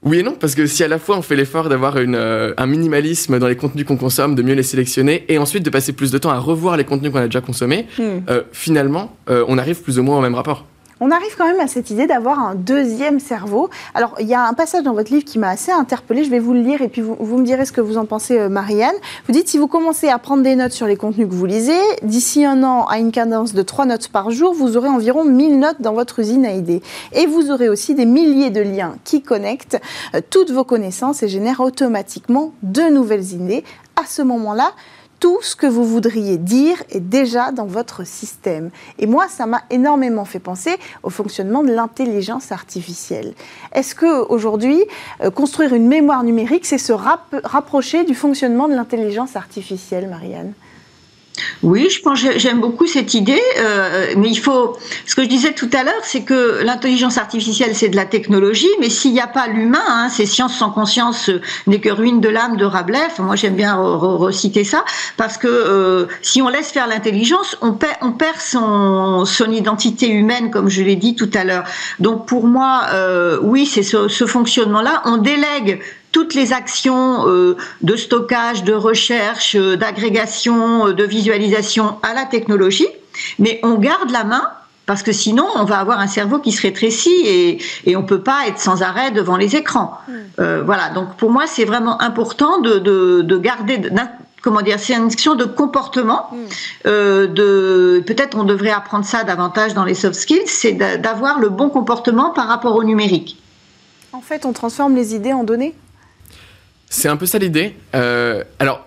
Oui et non, parce que si à la fois on fait l'effort d'avoir euh, un minimalisme dans les contenus qu'on consomme, de mieux les sélectionner, et ensuite de passer plus de temps à revoir les contenus qu'on a déjà consommés, mmh. euh, finalement, euh, on arrive plus ou moins au même rapport. On arrive quand même à cette idée d'avoir un deuxième cerveau. Alors, il y a un passage dans votre livre qui m'a assez interpellée. Je vais vous le lire et puis vous, me direz ce que vous en pensez, euh, Marianne. Vous dites si vous commencez à prendre des notes sur les contenus que vous lisez, d'ici un an, à une cadence de 3 notes par jour, vous aurez environ 1000 notes dans votre usine à idées. Et vous aurez aussi des milliers de liens qui connectent euh, toutes vos connaissances et génèrent automatiquement de nouvelles idées. À ce moment-là, tout ce que vous voudriez dire est déjà dans votre système. Et moi, ça m'a énormément fait penser au fonctionnement de l'intelligence artificielle. Est-ce que aujourd'hui, euh, construire une mémoire numérique, c'est se rap rapprocher du fonctionnement de l'intelligence artificielle, Marianne? Oui, je pense j'aime beaucoup cette idée, euh, mais il faut. Ce que je disais tout à l'heure, c'est que l'intelligence artificielle c'est de la technologie, mais s'il n'y a pas l'humain, hein, c'est science sans conscience euh, n'est que ruine de l'âme de Rabelais. Enfin, moi j'aime bien reciter ça parce que euh, si on laisse faire l'intelligence, on perd, on perd son, son identité humaine, comme je l'ai dit tout à l'heure. Donc pour moi, euh, oui, c'est ce, ce fonctionnement-là. On délègue toutes les actions euh, de stockage, de recherche, euh, d'agrégation, euh, de visualisation à la technologie, mais on garde la main parce que sinon on va avoir un cerveau qui se rétrécit et, et on peut pas être sans arrêt devant les écrans. Mmh. Euh, voilà, donc pour moi c'est vraiment important de, de, de garder comment dire, c'est une question de comportement. Mmh. Euh, de peut-être on devrait apprendre ça davantage dans les soft skills, c'est d'avoir le bon comportement par rapport au numérique. En fait, on transforme les idées en données. C'est un peu ça l'idée. Euh, alors,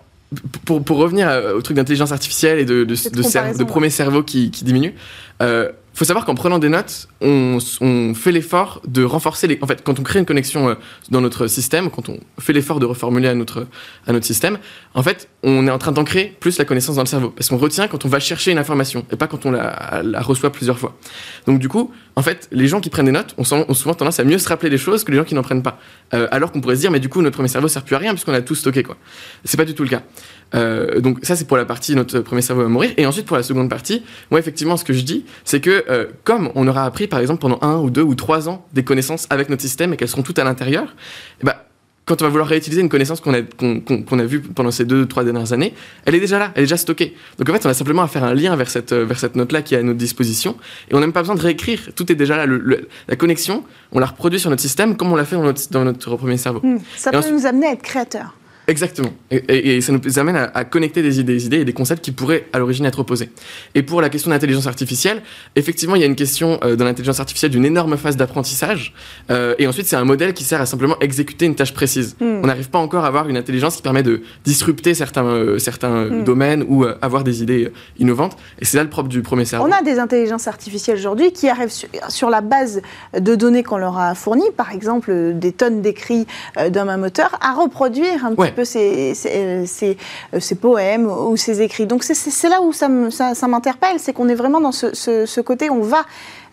pour, pour, revenir au truc d'intelligence artificielle et de, de, de, de premier cerveau qui, qui diminue, euh, faut savoir qu'en prenant des notes, on, on fait l'effort de renforcer les. En fait, quand on crée une connexion euh, dans notre système, quand on fait l'effort de reformuler à notre, à notre système, en fait, on est en train d'ancrer plus la connaissance dans le cerveau. Parce qu'on retient quand on va chercher une information et pas quand on la, la reçoit plusieurs fois. Donc, du coup, en fait, les gens qui prennent des notes ont, souvent tendance à mieux se rappeler des choses que les gens qui n'en prennent pas. Euh, alors qu'on pourrait se dire, mais du coup, notre premier cerveau sert plus à rien puisqu'on a tout stocké, quoi. C'est pas du tout le cas. Euh, donc ça c'est pour la partie notre premier cerveau va mourir et ensuite pour la seconde partie moi effectivement ce que je dis c'est que euh, comme on aura appris par exemple pendant un ou deux ou trois ans des connaissances avec notre système et qu'elles seront toutes à l'intérieur ben, quand on va vouloir réutiliser une connaissance qu'on a, qu'on, qu'on a vue pendant ces deux, trois dernières années, elle est déjà là, elle est déjà stockée. Donc en fait, on a simplement à faire un lien vers cette, vers cette note-là qui est à notre disposition, et on n'a même pas besoin de réécrire, tout est déjà là. Le, le, la connexion, on la reproduit sur notre système comme on l'a fait dans notre, dans notre premier cerveau. Mmh, ça et peut ensuite, nous amener à être créateurs. Exactement. Et, ça nous amène à, connecter des idées, des idées et des concepts qui pourraient à l'origine être opposés. Et pour la question d'intelligence artificielle, effectivement, il y a une question euh, dans l'intelligence artificielle d'une énorme phase d'apprentissage. Euh, et ensuite, c'est un modèle qui sert à simplement exécuter une tâche précise. Hmm. On n'arrive pas encore à avoir une intelligence qui permet de disrupter certains, euh, certains hmm. domaines ou avoir des idées innovantes. Et c'est là le propre du premier cerveau. On a des intelligences artificielles aujourd'hui qui arrivent sur, la base de données qu'on leur a fournies, par exemple des tonnes d'écrits d'un même auteur, à reproduire un petit peu ces, ces, poèmes ou ces écrits. Donc c'est là où ça m'interpelle, c'est qu'on est vraiment dans ce, ce côté, on va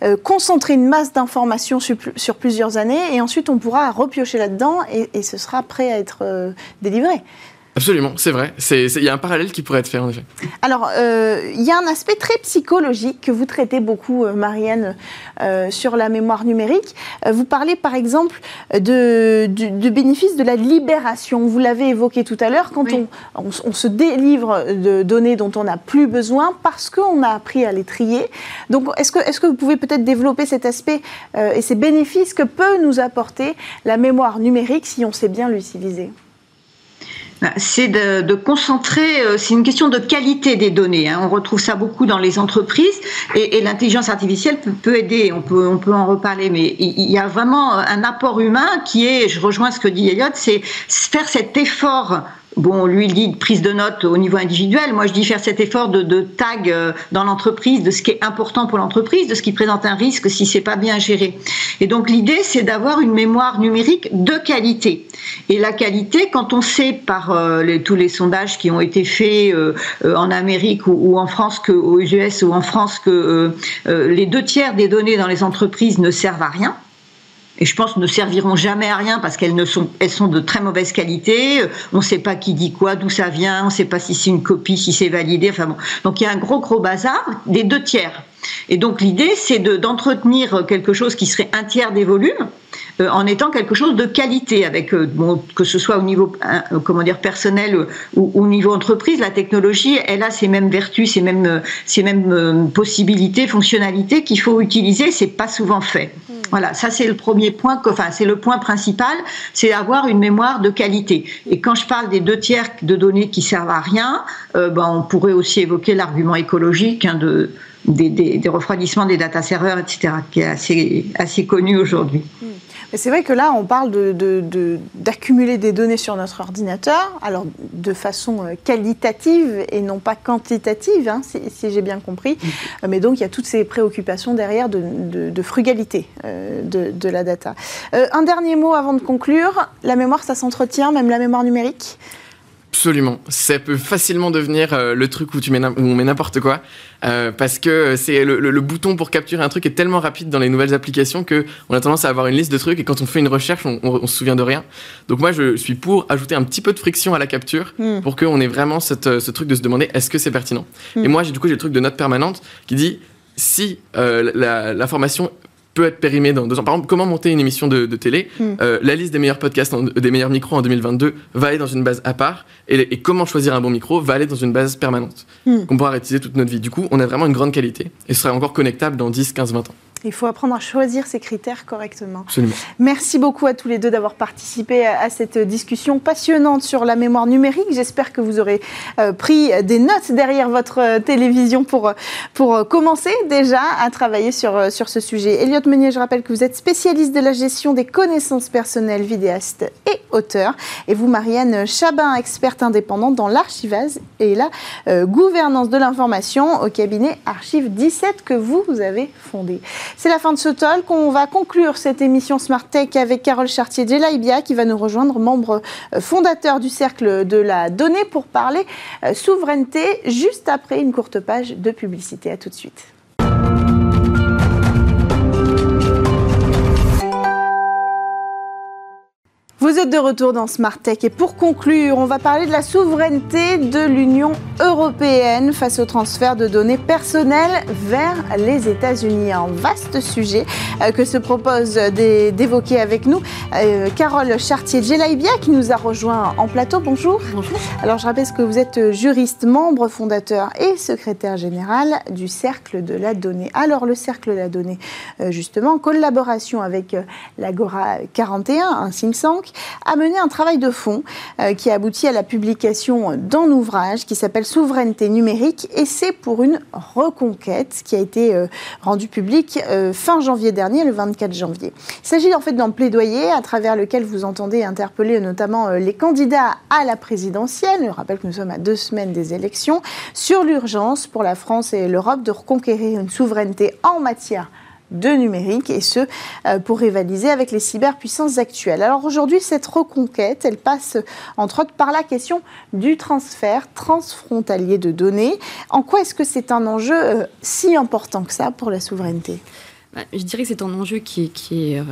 euh, concentrer une masse d'informations sur, plusieurs années et ensuite on pourra repiocher là-dedans et, ce sera prêt à être euh, délivré. Absolument, c'est vrai. Il y a un parallèle qui pourrait être fait en effet. Alors, euh, il y a un aspect très psychologique que vous traitez beaucoup, euh, Marianne, euh, sur la mémoire numérique. vous parlez par exemple de, du, bénéfice de la libération. Vous l'avez évoqué tout à l'heure, quand on, se délivre de données dont on n'a plus besoin parce qu'on a appris à les trier. Donc, est-ce que, est que vous pouvez peut-être développer cet aspect et ces bénéfices que peut nous apporter la mémoire numérique si on sait bien l'utiliser? C'est de, concentrer, euh, c'est une question de qualité des données. Hein. On retrouve ça beaucoup dans les entreprises et, l'intelligence artificielle peut, aider, on peut, on peut en reparler, mais il, y a vraiment un apport humain qui est, je rejoins ce que dit Elliot, c'est faire cet effort Bon, lui, il dit prise de notes au niveau individuel. Moi, je dis faire cet effort de, tag euh, dans l'entreprise de ce qui est important pour l'entreprise, de ce qui présente un risque si c'est pas bien géré. Et donc, l'idée, c'est d'avoir une mémoire numérique de qualité. Et la qualité, quand on sait par euh, tous les sondages qui ont été faits euh, en Amérique ou, en France, que, aux US ou en France, que les deux tiers des données dans les entreprises ne servent à rien et je pense ne serviront jamais à rien parce qu'elles sont, elles sont de très mauvaise qualité. On ne sait pas qui dit quoi, d'où ça vient, on ne sait pas si c'est une copie, si c'est validé. Enfin bon. Donc il y a un gros gros bazar des deux tiers. Et donc l'idée, c'est d'entretenir quelque chose qui serait un tiers des volumes euh, en étant quelque chose de qualité, avec euh, que ce soit au niveau euh, comment dire personnel ou au niveau entreprise, la technologie, elle a ses mêmes vertus, ses mêmes, ses mêmes possibilités, fonctionnalités qu'il faut utiliser. C'est pas souvent fait. Voilà, ça c'est le premier point, enfin c'est le point principal, c'est avoir une mémoire de qualité. Et quand je parle des deux tiers de données qui servent à rien, ben, on pourrait aussi évoquer l'argument écologique hein, de des, refroidissements des data serveurs, etc., qui est assez, assez connu aujourd'hui. Hmm. C'est vrai que là, on parle d'accumuler de, des données sur notre ordinateur, alors de façon euh, qualitative et non pas quantitative, hein, si, j'ai bien compris. Hmm. Mais donc, il y a toutes ces préoccupations derrière de, frugalité euh, de, la data. Euh, un dernier mot avant de conclure. La mémoire, ça s'entretient, même la mémoire numérique? Absolument. Ça peut facilement devenir euh, le truc où, tu mets on met n'importe quoi. Euh, parce que c'est le, bouton pour capturer un truc est tellement rapide dans les nouvelles applications qu'on a tendance à avoir une liste de trucs et quand on fait une recherche, on, se souvient de rien. Donc moi, je suis pour ajouter un petit peu de friction à la capture hmm. pour qu'on ait vraiment cette, ce truc de se demander est-ce que c'est pertinent? Hmm. Et moi, j'ai du coup, j'ai le truc de note permanente qui dit si euh, l'information peut être périmé dans deux ans. Par exemple, comment monter une émission de, télé hmm. euh, La liste des meilleurs podcasts, des meilleurs micros en 2022 va aller dans une base à part. Et, comment choisir un bon micro va aller dans une base permanente hmm. qu'on pourra réutiliser toute notre vie. Du coup, on a vraiment une grande qualité et ce sera encore connectable dans 10, 15, 20 ans. Il faut apprendre à choisir ces critères correctement. Absolument. Merci beaucoup à tous les deux d'avoir participé à cette discussion passionnante sur la mémoire numérique. J'espère que vous aurez euh, pris des notes derrière votre euh, télévision pour, pour commencer déjà à travailler sur, euh, sur ce sujet. Elliot Meunier, je rappelle que vous êtes spécialiste de la gestion des connaissances personnelles, vidéaste et auteur. Et vous, Marianne Chabin, experte indépendante dans l'archivage et la gouvernance de l'information au cabinet Archive 17 que vous avez fondé. C'est la fin de ce talk. On va conclure cette émission Smart Tech avec Carole Chartier-Djelaibia qui va nous rejoindre, membre euh, fondateur du Cercle de la Donnée, pour parler euh, souveraineté juste après une courte page de publicité. À tout de suite. Vous êtes de retour dans Smart Tech et pour conclure, on va parler de la souveraineté de l'Union européenne face au transfert de données personnelles vers les États-Unis. Un vaste sujet euh, que se propose d'évoquer avec nous euh, Carole Chartier-Gelaibia qui nous a rejoint en plateau. Bonjour. Bonjour. Alors je rappelle que vous êtes juriste, membre fondateur et secrétaire général du Cercle de la Donnée. Alors le Cercle de la Donnée, euh, justement, en collaboration avec l'Agora 41, un think a mené un travail de fond qui a abouti à la publication d'un ouvrage qui s'appelle Souveraineté numérique et c'est pour une reconquête qui a été rendue publique fin janvier dernier, le 24 janvier. Il s'agit en fait d'un plaidoyer à travers lequel vous entendez interpeller notamment les candidats à la présidentielle. Je rappelle que nous sommes à deux semaines des élections sur l'urgence pour la France et l'Europe de reconquérir une souveraineté en matière de numérique et ce euh, pour rivaliser avec les cyberpuissances actuelles. Alors aujourd'hui, cette reconquête, elle passe entre autres par la question du transfert transfrontalier de données. En quoi est-ce que c'est un enjeu euh, si important que ça pour la souveraineté? Bah, Je dirais que c'est un enjeu qui, est euh,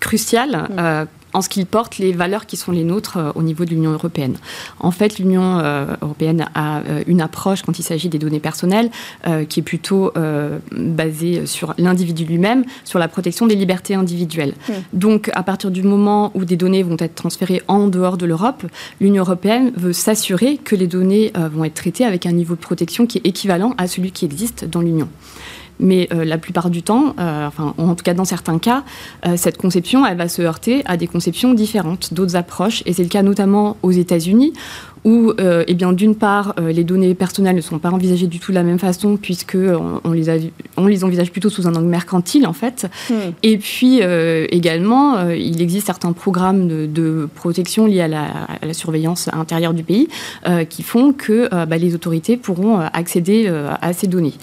crucial. Mm en ce qu'il porte les valeurs qui sont les nôtres euh, au niveau de l'Union européenne. En fait, l'Union euh, européenne a euh, une approche quand il s'agit des données personnelles qui est plutôt basée sur l'individu lui-même, sur la protection des libertés individuelles. Hmm. Donc, à partir du moment où des données vont être transférées en dehors de l'Europe, l'Union européenne veut s'assurer que les données vont être traitées avec un niveau de protection qui est équivalent à celui qui existe dans l'Union. Mais euh, la plupart du temps, euh, enfin, en tout cas dans certains cas, euh, cette conception, elle va se heurter à des conceptions différentes, d'autres approches. Et c'est le cas notamment aux États-Unis, où, euh, eh bien, d'une part, euh, les données personnelles ne sont pas envisagées du tout de la même façon, puisque on, les, on les envisage plutôt sous un angle mercantile, en fait. Hmm. Et puis, euh, également, il existe certains programmes de, protection liés à la, surveillance intérieure du pays qui font que bah, les autorités pourront accéder à ces données.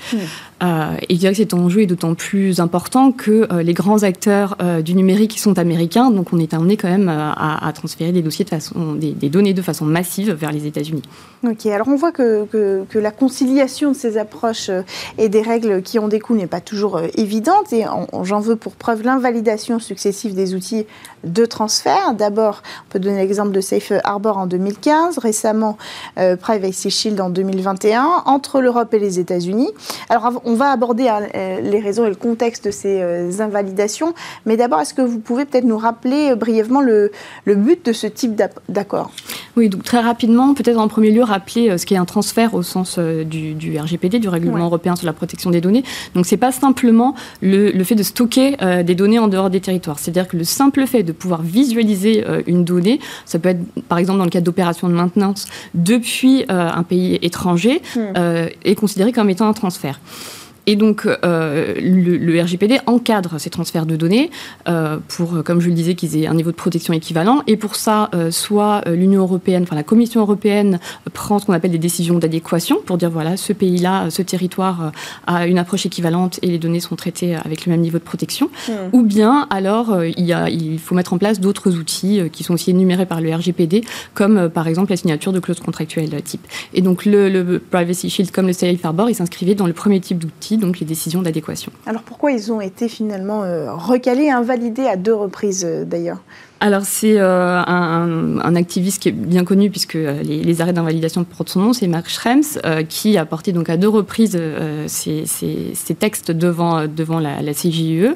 Hmm. et je dirais que cet enjeu est d'autant plus important que les grands acteurs du numérique sont américains, donc on est amené quand même à, transférer des dossiers de façon, des, données de façon massive vers les États-Unis. Ok, alors on voit que, que, la conciliation de ces approches euh, et des règles qui en découlent n'est pas toujours euh, évidente et j'en veux pour preuve l'invalidation successive des outils de transfert. D'abord, on peut donner l'exemple de Safe Harbor en 2015, récemment euh, Privacy Shield en 2021, entre l'Europe et les États-Unis. Alors on va aborder hein, les raisons et le contexte de ces invalidations, mais d'abord, est-ce que vous pouvez peut-être nous rappeler brièvement le, le but de ce type d'accord? Oui, donc très rapidement, peut-être en premier lieu rappeler euh, ce qu'est un transfert au sens euh, du, RGPD, du règlement européen sur la protection des données. Donc c'est pas simplement le, fait de stocker euh, des données en dehors des territoires. C'est-à-dire que le simple fait de pouvoir visualiser une donnée, ça peut être par exemple dans le cadre d'opérations de maintenance depuis un pays étranger, hmm. est considéré comme étant un transfert. Et donc, euh, le, RGPD encadre ces transferts de données euh, pour, comme je le disais, qu'ils aient un niveau de protection équivalent. Et pour ça, euh, soit l'Union européenne, enfin la Commission européenne prend ce qu'on appelle des décisions d'adéquation pour dire voilà, ce pays-là, ce territoire a une approche équivalente et les données sont traitées avec le même niveau de protection. Hmm. Ou bien, alors, il, y a, il faut mettre en place d'autres outils qui sont aussi énumérés par le RGPD, comme par exemple la signature de clauses contractuelles type. Et donc, le, le Privacy Shield comme le Safe Harbor, il s'inscrivait dans le premier type donc les décisions d'adéquation. Alors pourquoi ils ont été finalement euh, recalés invalidés à deux reprises euh, d'ailleurs? Alors c'est euh, un, activiste qui est bien connu puisque euh, les, arrêts d'invalidation portent son nom, c'est Mark Schrems, euh, qui a porté donc à deux reprises ces, textes devant, devant la, la CJUE,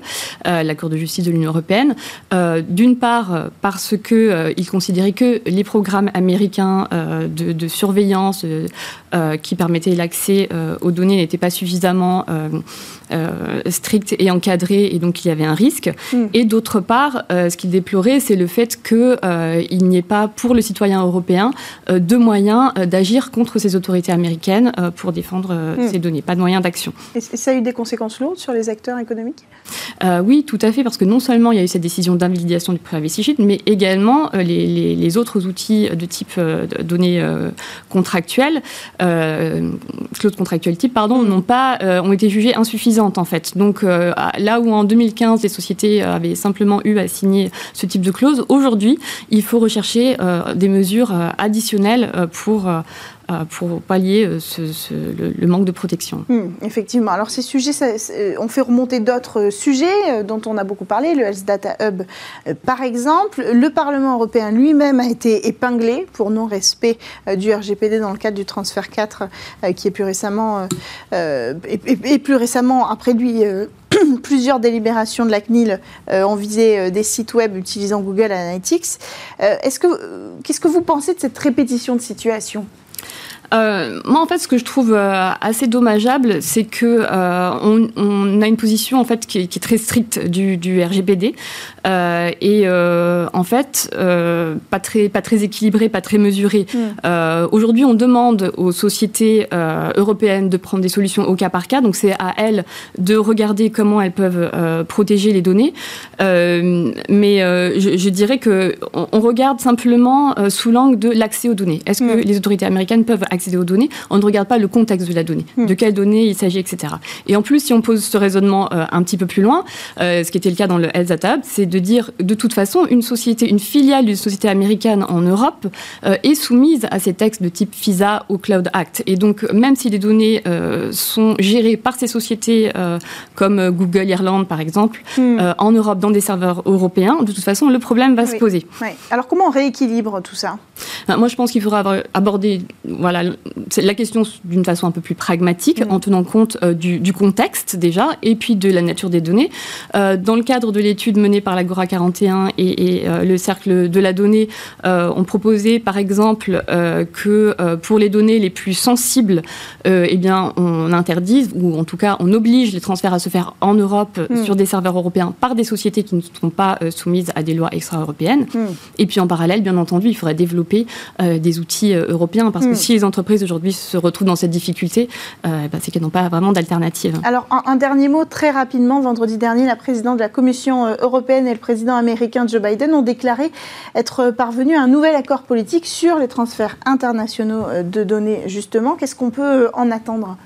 la Cour de justice de l'Union européenne. D'une part parce que il considérait que les programmes américains de, de, surveillance qui permettaient l'accès aux données n'étaient pas suffisamment stricts et encadrés et donc il y avait un risque. Hmm. Et d'autre part, ce qu'il déplorait, c'est le fait qu'il euh, n'y ait pas pour le citoyen européen euh, de moyens euh, d'agir contre ces autorités américaines pour défendre hmm. ces données, pas de moyens d'action. Et ça a eu des conséquences lourdes sur les acteurs économiques? Oui, tout à fait, parce que non seulement il y a eu cette décision d'invalidation du privacy shield, mais également les, autres outils de type données contractuelles, clauses contractuelles type, pardon, hmm. n'ont pas, ont été jugées en fait. Donc là où en 2015 les sociétés avaient simplement eu à signer ce type de Aujourd'hui, il faut rechercher euh, des mesures euh, additionnelles euh, pour pour pallier le, manque de protection. Hmm, effectivement. Alors ces sujets, on fait remonter d'autres sujets dont on a beaucoup parlé, le Health Data Hub par exemple. Le Parlement européen lui-même a été épinglé pour non-respect du RGPD dans le cadre du transfert 4 qui est plus récemment, et, plus récemment après lui plusieurs délibérations de la CNIL euh, ont visé euh, des sites web utilisant Google Analytics. Euh, est-ce que, qu'est-ce que vous pensez de cette répétition de situation? Moi, en fait, ce que je trouve assez dommageable, c'est que on, a une position en fait qui est, très stricte du, RGPD et en fait pas très pas très équilibrée, pas très mesurée. Mm. Aujourd'hui, on demande aux sociétés européennes de prendre des solutions au cas par cas, donc c'est à elles de regarder comment elles peuvent protéger les données. mais je, dirais que on, regarde simplement sous l'angle de l'accès aux données. Est-ce que mm. les autorités américaines peuvent accéder aux données On ne regarde pas le contexte de la donnée, mm. de quelles données il s'agit, etc. Et en plus, si on pose ce raisonnement euh, un petit peu plus loin, euh, ce qui était le cas dans le Health c'est de dire, de toute façon, une société, une filiale d'une société américaine en Europe euh, est soumise à ces textes de type FISA ou Cloud Act. Et donc, même si les données sont gérées par ces sociétés comme Google Irlande, par exemple, mm. en Europe, dans des serveurs européens, de toute façon, le problème va se poser. Alors, comment on rééquilibre tout ça? Moi, je pense qu'il faudra aborder voilà, la question d'une façon un peu plus pragmatique, en tenant compte euh, du, contexte déjà, et puis de la nature des données. Euh, dans le cadre de l'étude menée par l'Agora 41 et, euh, le Cercle de la donnée, on proposait par exemple que pour les données les plus sensibles, eh bien, on interdise, ou en tout cas on oblige les transferts à se faire en Europe mm. sur des serveurs européens par des sociétés qui ne sont pas soumises à des lois extra-européennes. Mm. Et puis en parallèle, bien entendu, il faudrait développer des outils européens. Parce que si les entreprises aujourd'hui se retrouvent dans cette difficulté, euh, bah, c'est qu'elles n'ont pas vraiment d'alternative. Alors, un, dernier mot très rapidement. Vendredi dernier, la présidente de la Commission européenne et le président américain Joe Biden ont déclaré être parvenus à un nouvel accord politique sur les transferts internationaux de données, justement. Qu'est-ce qu'on peut en attendre?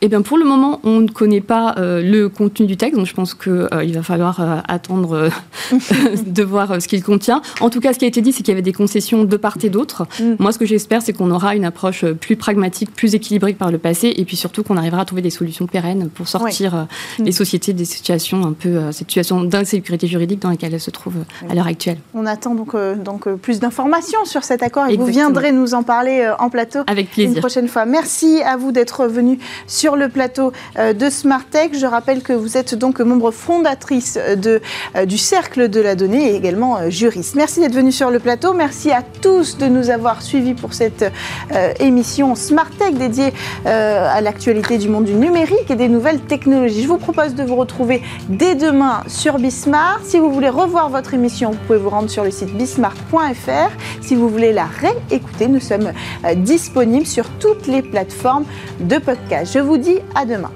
Eh bien, pour le moment, on ne connaît pas le contenu du texte, donc je pense qu'il va falloir attendre de voir ce qu'il contient. En tout cas, ce qui a été dit, c'est qu'il y avait des concessions de part et d'autre. Mm. Moi, ce que j'espère, c'est qu'on aura une approche euh, plus pragmatique, plus équilibrée que par le passé, et puis surtout qu'on arrivera à trouver des solutions pérennes pour sortir euh, mm. les sociétés des situations un peu, euh, cette situation d'insécurité juridique dans laquelle elles se trouvent à l'heure actuelle. On attend donc, donc plus d'informations sur cet accord et vous viendrez nous en parler en plateau Avec plaisir. une prochaine fois. Merci à vous d'être venu sur le plateau de Smartech. Je rappelle que vous êtes donc membre fondatrice de, du Cercle de la Donnée et également juriste. Merci d'être venu sur le plateau. Merci à tous de nous avoir suivis pour cette euh, émission Smart Tech dédiée euh, à l'actualité du monde du numérique et des nouvelles technologies. Je vous propose de vous retrouver dès demain sur Bismart. Si vous voulez revoir votre émission, vous pouvez vous rendre sur le site bismart.fr. Si vous voulez la réécouter, nous sommes euh, disponibles sur toutes les plateformes de podcast. Je vous dis à demain.